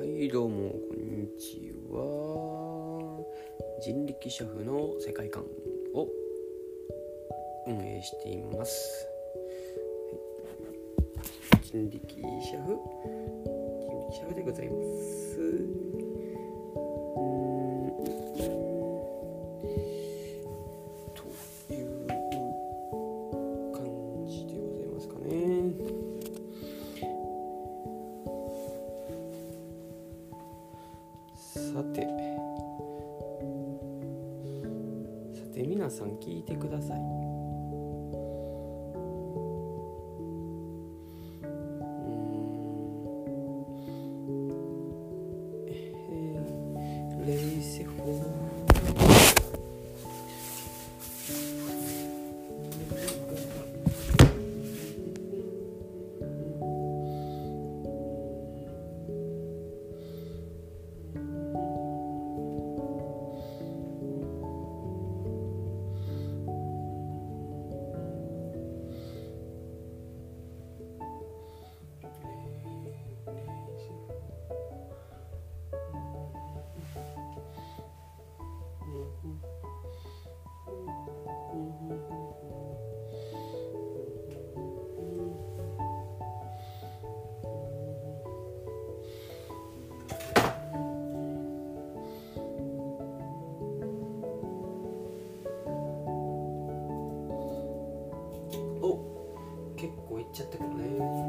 はいどうもこんにちは。人力車夫の世界観を運営しています、はい、人力車夫？人力車夫でございます。さて。さて皆さん聞いてください。うーん。えーレイセフォー。お結構いっちゃったけどね。